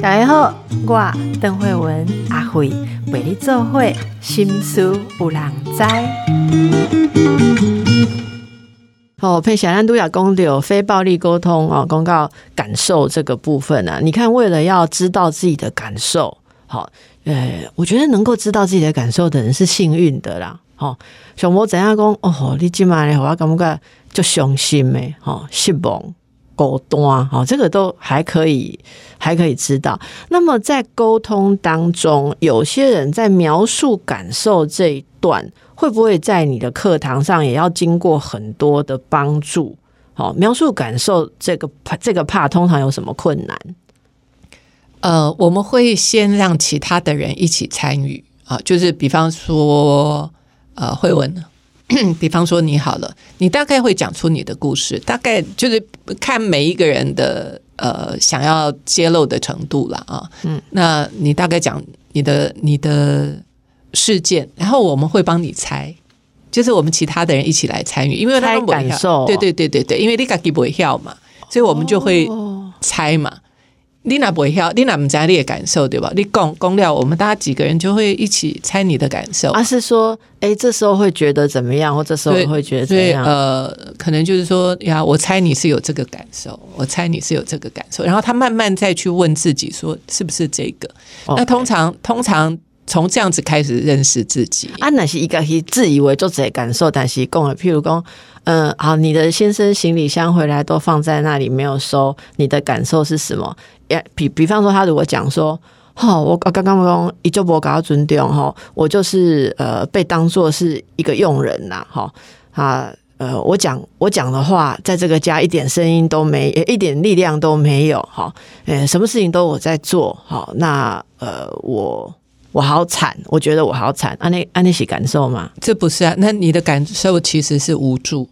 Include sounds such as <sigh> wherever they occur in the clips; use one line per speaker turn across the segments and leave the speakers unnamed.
大家好，我邓慧文阿慧为你做会心思有人知。哦，佩霞兰都雅公有非暴力沟通哦，公告感受这个部分啊。你看，为了要知道自己的感受，好，呃，我觉得能够知道自己的感受的人是幸运的啦。好，小魔怎样讲？哦，你今晚咧，我感觉就伤心诶，哦，失望。沟通啊，好，这个都还可以，还可以知道。那么在沟通当中，有些人在描述感受这一段，会不会在你的课堂上也要经过很多的帮助？好，描述感受这个这个怕通常有什么困难？
呃，我们会先让其他的人一起参与啊，就是比方说，呃，慧文。<clears throat> 比方说你好了，你大概会讲出你的故事，大概就是看每一个人的呃想要揭露的程度了啊。嗯，那你大概讲你的你的事件，然后我们会帮你猜，就是我们其他的人一起来参与，因为
猜感受，
对对对对对，因为你自己不会跳嘛，所以我们就会猜嘛。你那不会晓，你那唔知你的感受对吧？你讲讲了，我们大家几个人就会一起猜你的感受。
而是说，哎，这时候会觉得怎么样，或这时候会觉得怎样？
呃，可能就是说呀，我猜你是有这个感受，我猜你是有这个感受，然后他慢慢再去问自己说，是不是这个？那通常通常从这样子开始认识自己。
啊，那是一个是自以为做这感受，但是共的，譬如讲。嗯，好，你的先生行李箱回来都放在那里没有收，你的感受是什么？也比比方说，他如果讲说，哈，我刚刚刚一就不搞到尊重哈，我就是呃被当做是一个佣人呐，哈啊呃，我讲我讲的话，在这个家一点声音都没，一点力量都没有，哈，呃，什么事情都我在做，好，那呃我我好惨，我觉得我好惨，安那安那些感受吗？
这不是啊，那你的感受其实是无助。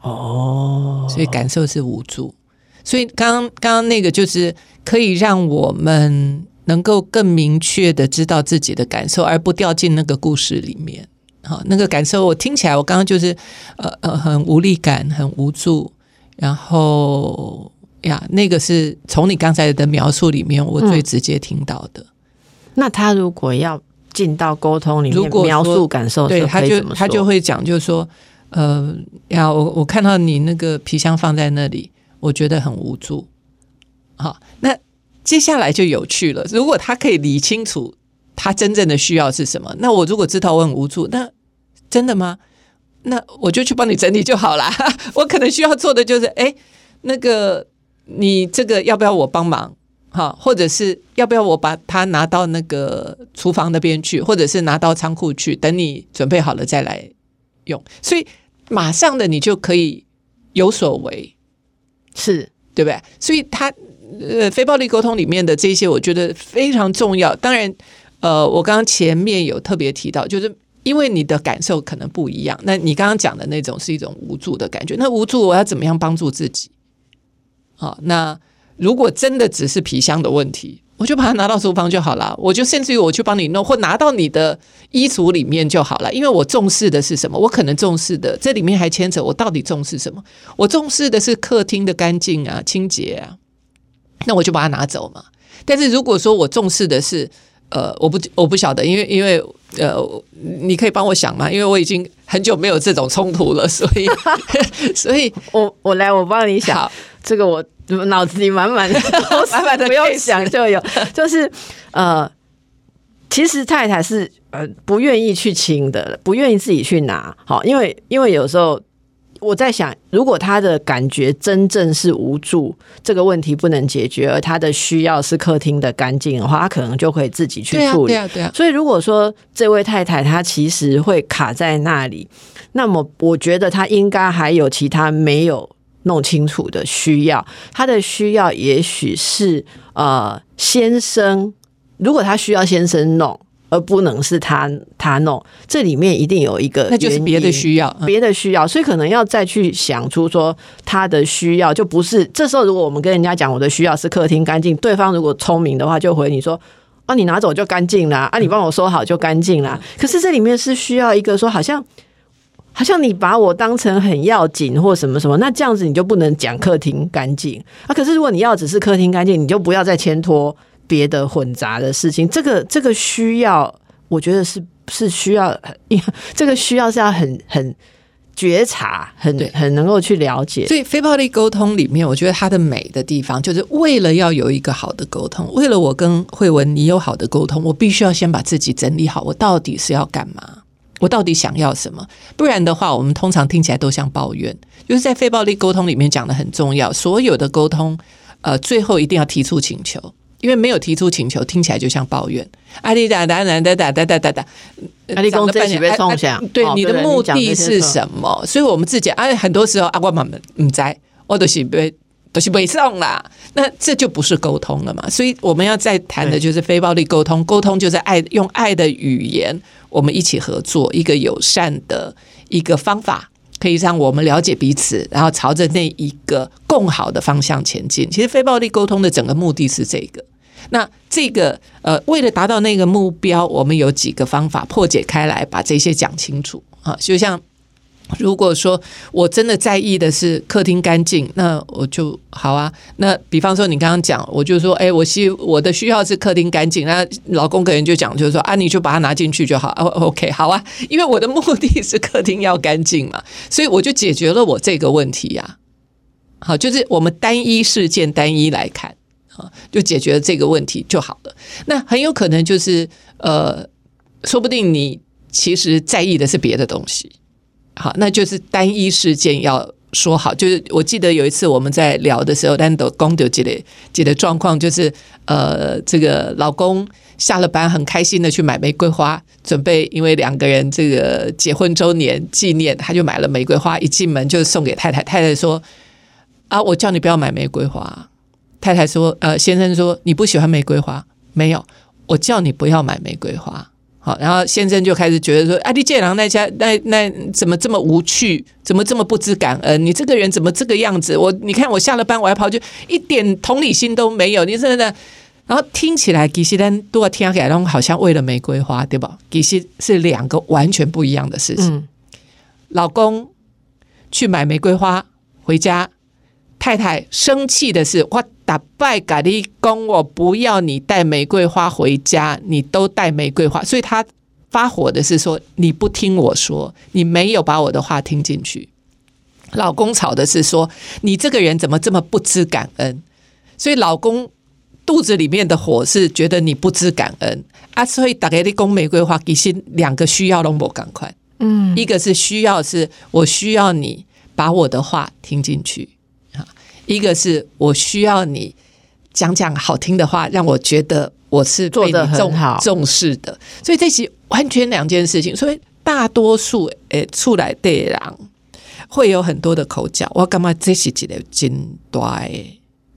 哦，所以感受是无助，所以刚刚刚刚那个就是可以让我们能够更明确的知道自己的感受，而不掉进那个故事里面。好，那个感受我听起来，我刚刚就是呃呃很无力感，很无助，然后呀，那个是从你刚才的描述里面我最直接听到的。
那他如果要进到沟通里面描述感受，
对，他就他就会讲，就是说。呃呀，我我看到你那个皮箱放在那里，我觉得很无助。好，那接下来就有趣了。如果他可以理清楚他真正的需要是什么，那我如果知道我很无助，那真的吗？那我就去帮你整理就好啦。<laughs> 我可能需要做的就是，哎，那个你这个要不要我帮忙？哈，或者是要不要我把它拿到那个厨房那边去，或者是拿到仓库去，等你准备好了再来用。所以。马上的你就可以有所为，
是
对不对？所以他呃，非暴力沟通里面的这些，我觉得非常重要。当然，呃，我刚刚前面有特别提到，就是因为你的感受可能不一样。那你刚刚讲的那种是一种无助的感觉，那无助我要怎么样帮助自己？好，那如果真的只是皮箱的问题。我就把它拿到厨房就好了，我就甚至于我去帮你弄，或拿到你的衣橱里面就好了。因为我重视的是什么？我可能重视的这里面还牵扯我到底重视什么？我重视的是客厅的干净啊、清洁啊，那我就把它拿走嘛。但是如果说我重视的是，呃，我不我不晓得，因为因为呃，你可以帮我想吗？因为我已经很久没有这种冲突了，所以 <laughs> 所以
我我来我帮你想这个我。脑子里满满的，<laughs>
满满的
不用想就有，<laughs> 就是呃，其实太太是呃不愿意去清的，不愿意自己去拿。好，因为因为有时候我在想，如果他的感觉真正是无助，这个问题不能解决，而他的需要是客厅的干净的话，他可能就可以自己去处理。
对啊，对啊。
所以如果说这位太太她其实会卡在那里，那么我觉得她应该还有其他没有。弄清楚的需要，他的需要也许是呃先生，如果他需要先生弄，而不能是他他弄，这里面一定有一个，
那就是别的需要，
别的需要，所以可能要再去想出说他的需要就不是。这时候如果我们跟人家讲我的需要是客厅干净，对方如果聪明的话就回你说啊你拿走就干净啦，啊你帮我收好就干净啦。可是这里面是需要一个说好像。好像你把我当成很要紧或什么什么，那这样子你就不能讲客厅干净啊。可是如果你要只是客厅干净，你就不要再牵拖别的混杂的事情。这个这个需要，我觉得是是需要，<laughs> 这个需要是要很很觉察，很很能够去了解。
所以非暴力沟通里面，我觉得它的美的地方，就是为了要有一个好的沟通，为了我跟慧文你有好的沟通，我必须要先把自己整理好，我到底是要干嘛。我到底想要什么？不然的话，我们通常听起来都像抱怨。就是在非暴力沟通里面讲的很重要，所有的沟通，呃，最后一定要提出请求，因为没有提出请求，听起来就像抱怨。阿丽达达达达达达达达，
阿丽公这起被冲下，
对你的目的是什么？所以我们自己啊，很多时候阿光妈们唔在，我都是被都是被送啦。那这就不是沟通了嘛？所以我们要再谈的就是非暴力沟通，沟通就是爱用爱的语言。我们一起合作，一个友善的一个方法，可以让我们了解彼此，然后朝着那一个更好的方向前进。其实非暴力沟通的整个目的是这个。那这个呃，为了达到那个目标，我们有几个方法破解开来，把这些讲清楚啊，就像。如果说我真的在意的是客厅干净，那我就好啊。那比方说你刚刚讲，我就说，哎，我需我的需要是客厅干净。那老公可能就讲，就是说啊，你就把它拿进去就好。哦，<laughs> OK，好啊，因为我的目的是客厅要干净嘛，所以我就解决了我这个问题呀。好，就是我们单一事件单一来看啊，就解决了这个问题就好了。那很有可能就是呃，说不定你其实在意的是别的东西。好，那就是单一事件要说好。就是我记得有一次我们在聊的时候，单独公丢记得记得状况，就是呃，这个老公下了班很开心的去买玫瑰花，准备因为两个人这个结婚周年纪念，他就买了玫瑰花，一进门就送给太太。太太说：“啊，我叫你不要买玫瑰花。”太太说：“呃，先生说你不喜欢玫瑰花，没有，我叫你不要买玫瑰花。”好，然后先生就开始觉得说：“啊，你建郎那家那那怎么这么无趣？怎么这么不知感恩？你这个人怎么这个样子？我你看我下了班我还跑去，一点同理心都没有。你真的，然后听起来其实单都要听起来，然后好像为了玫瑰花，对吧？其实是两个完全不一样的事情。老公去买玫瑰花回家，太太生气的是我。”打败咖喱公，我不要你带玫瑰花回家，你都带玫瑰花，所以他发火的是说你不听我说，你没有把我的话听进去。老公吵的是说你这个人怎么这么不知感恩，所以老公肚子里面的火是觉得你不知感恩。啊，所以打给你公玫瑰花，其实两个需要龙我赶快，嗯，一个是需要是我需要你把我的话听进去。一个是我需要你讲讲好听的话，让我觉得我是被你重重视的，所以这是完全两件事情。所以大多数诶出来的人会有很多的口角。我干嘛这是几个金端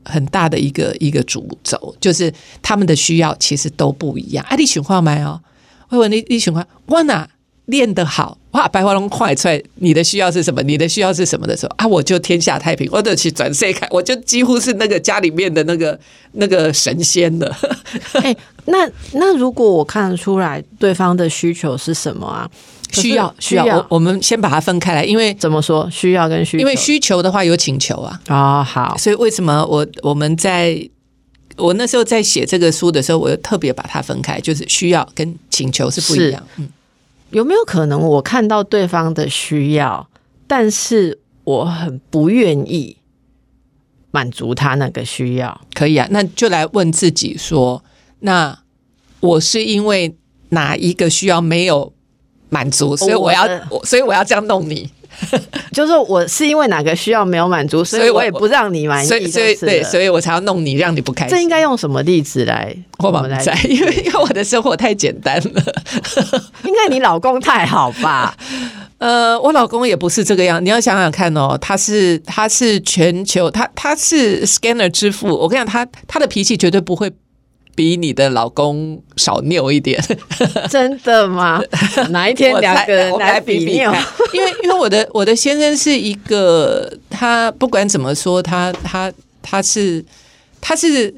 很大的一个一个主轴，就是他们的需要其实都不一样。啊，你喜欢没哦？我问你，你喜欢我哪？练得好哇！白花龙快出来，你的需要是什么？你的需要是什么的时候啊？我就天下太平，我就去转世看，我就几乎是那个家里面的那个 <laughs> 那个神仙了。
哎，那那如果我看得出来对方的需求是什么啊？
需要需要，我我们先把它分开来，因为
怎么说需要跟需，
因为需求的话有请求啊。
啊，好，
所以为什么我我们在我那时候在写这个书的时候，我又特别把它分开，就是需要跟请求是不一样。嗯。
有没有可能我看到对方的需要，但是我很不愿意满足他那个需要？
可以啊，那就来问自己说：那我是因为哪一个需要没有满足，所以我要，所以我要这样弄你？<laughs>
就是我是因为哪个需要没有满足，所以我也不让你满意，
所以所以对，所以我才要弄你，让你不开心。
这应该用什么例子来？
我们来，因为因为我的生活太简单了。
应该你老公太好吧？<laughs>
呃，我老公也不是这个样。你要想想看哦，他是他是全球，他他是 scanner 之父。我跟你讲，他他的脾气绝对不会。比你的老公少拗一点，<laughs>
真的吗？<laughs> 哪一天两个人来比拗？<laughs>
因为因为我的我的先生是一个，他不管怎么说，他他他是他是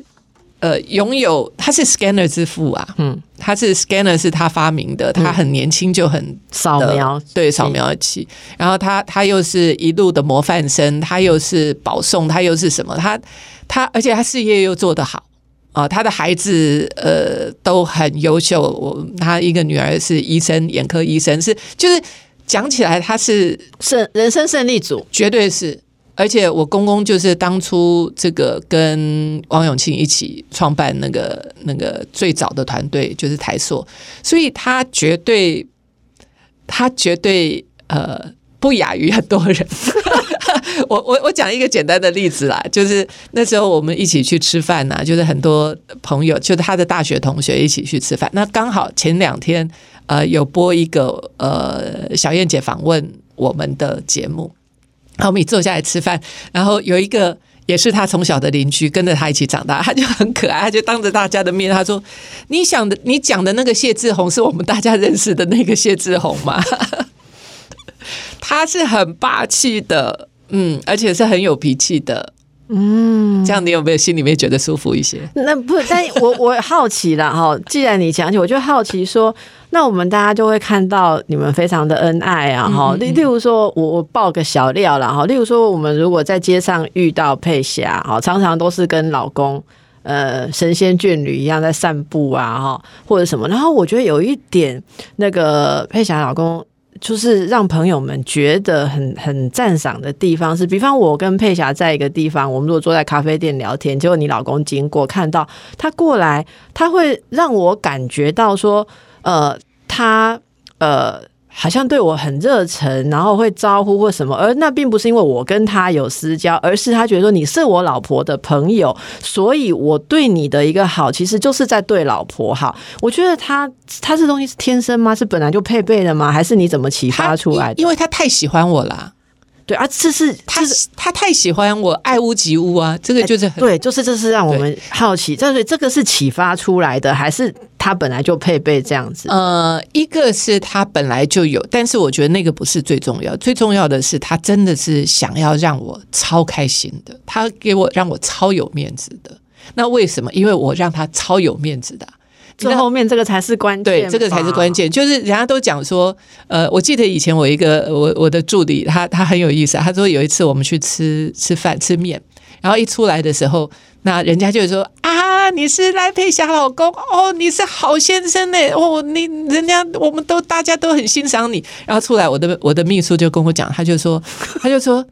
呃拥有他是 scanner 之父啊，嗯，他是 scanner 是他发明的，他很年轻就很
扫描
对扫描器，然后他他又是一路的模范生，他又是保送，他又是什么？他他而且他事业又做得好啊，他的孩子呃都很优秀，我他一个女儿是医生，眼科医生，是就是讲起来他是
胜人生胜利组，
绝对是。而且我公公就是当初这个跟王永庆一起创办那个那个最早的团队，就是台塑，所以他绝对他绝对呃不亚于很多人。<laughs> 我我我讲一个简单的例子啦，就是那时候我们一起去吃饭呐，就是很多朋友，就是他的大学同学一起去吃饭。那刚好前两天呃有播一个呃小燕姐访问我们的节目。然后我们一坐下来吃饭，然后有一个也是他从小的邻居，跟着他一起长大，他就很可爱，他就当着大家的面，他说：“你想的，你讲的那个谢志宏是我们大家认识的那个谢志宏吗？” <laughs> 他是很霸气的，嗯，而且是很有脾气的。嗯，这样你有没有心里面觉得舒服一些？
那不，但我 <laughs> 我好奇了哈。既然你讲起，我就好奇说，那我们大家就会看到你们非常的恩爱啊哈。例例如说，我我爆个小料了哈。例如说，我们如果在街上遇到佩霞哈，常常都是跟老公呃神仙眷侣一样在散步啊哈，或者什么。然后我觉得有一点那个佩霞老公。就是让朋友们觉得很很赞赏的地方是，比方我跟佩霞在一个地方，我们如果坐在咖啡店聊天，结果你老公经过看到他过来，他会让我感觉到说，呃，他呃。好像对我很热忱，然后会招呼或什么，而那并不是因为我跟他有私交，而是他觉得说你是我老婆的朋友，所以我对你的一个好，其实就是在对老婆好。我觉得他他这东西是天生吗？是本来就配备的吗？还是你怎么启发出来的？
因为他太喜欢我了。
对啊，这是
他他太喜欢我，爱屋及乌啊，这个就是
对，就是这是让我们好奇，这是这个是启发出来的，还是他本来就配备这样子？
呃，一个是他本来就有，但是我觉得那个不是最重要，最重要的是他真的是想要让我超开心的，他给我让我超有面子的。那为什么？因为我让他超有面子的。
最后面这个才是关键，
对，这个才是关键。就是人家都讲说，呃，我记得以前我一个我我的助理，他他很有意思。他说有一次我们去吃吃饭吃面，然后一出来的时候，那人家就说啊，你是赖佩霞老公哦，你是好先生呢哦，你人家我们都大家都很欣赏你。然后出来，我的我的秘书就跟我讲，他就说他就说，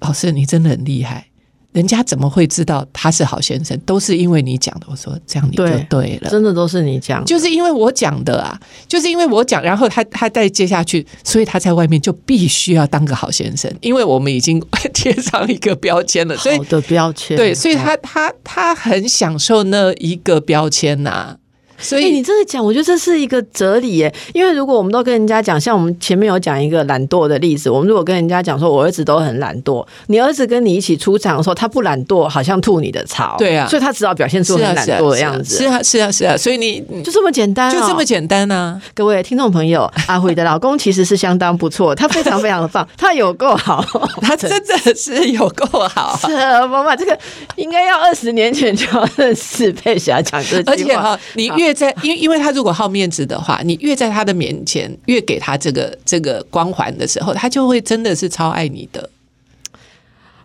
老师你真的很厉害。人家怎么会知道他是好先生？都是因为你讲的。我说这样你就对了，
真的都是你讲，
就是因为我讲的啊，就是因为我讲，然后他他再接下去，所以他在外面就必须要当个好先生，因为我们已经 <laughs> 贴上一个标签了，所以
的标签
对，所以他他他很享受那一个标签呐。所以
你这个讲，我觉得这是一个哲理耶。因为如果我们都跟人家讲，像我们前面有讲一个懒惰的例子，我们如果跟人家讲说，我儿子都很懒惰，你儿子跟你一起出场的时候，他不懒惰，好像吐你的槽，
对啊，
所以他只好表现出很懒惰的样子。
是啊，是啊，是啊，所以你
就这么简单，
就这么简单啊！
各位听众朋友，阿辉的老公其实是相当不错，他非常非常的棒，他有够好，<laughs>
他真的是有够好。
是啊，妈妈，这个应该要二十年前就要认识佩霞讲这句话，而
且哈，你越在，因为因为他。如果好面子的话，你越在他的面前越给他这个这个光环的时候，他就会真的是超爱你的。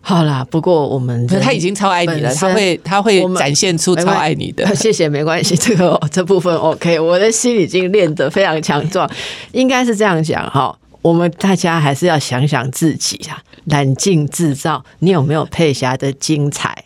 好啦，不过我们
他已经超爱你了，他会他会展现出超爱你的。<laughs>
谢谢，没关系，这个这部分 OK，我的心已经练得非常强壮，应该是这样讲哈。我们大家还是要想想自己啊，冷静制造，你有没有佩霞的精彩？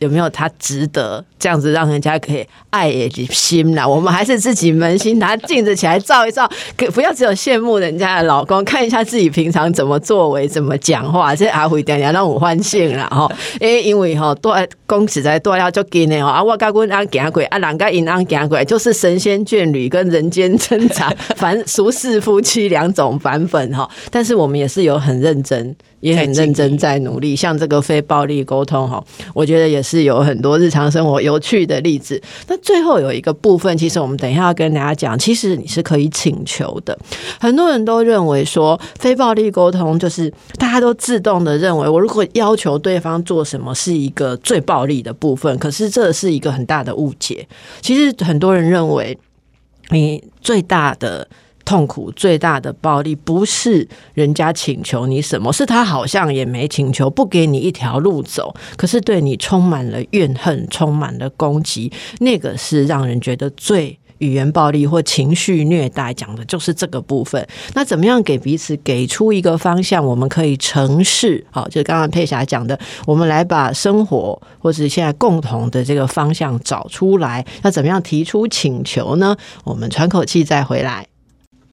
有没有他值得这样子让人家可以爱也心呢？我们还是自己扪心拿镜子起来照一照，可不要只有羡慕人家的老公，看一下自己平常怎么作为、怎么讲话，这阿辉点点让我欢庆了哈。<laughs> 诶，因为哈多公子在多要就给你哦啊，我跟阮安行过啊，人家因安行过，就是神仙眷侣跟人间挣扎，<laughs> 凡俗世夫妻两种版本哈。但是我们也是有很认真。也很认真在努力。像这个非暴力沟通哈，我觉得也是有很多日常生活有趣的例子。那最后有一个部分，其实我们等一下要跟大家讲，其实你是可以请求的。很多人都认为说非暴力沟通就是大家都自动的认为，我如果要求对方做什么是一个最暴力的部分，可是这是一个很大的误解。其实很多人认为。你最大的痛苦、最大的暴力，不是人家请求你什么，是他好像也没请求，不给你一条路走，可是对你充满了怨恨、充满了攻击，那个是让人觉得最。语言暴力或情绪虐待，讲的就是这个部分。那怎么样给彼此给出一个方向？我们可以尝试，好，就是刚刚佩霞讲的，我们来把生活或者现在共同的这个方向找出来。那怎么样提出请求呢？我们喘口气再回来。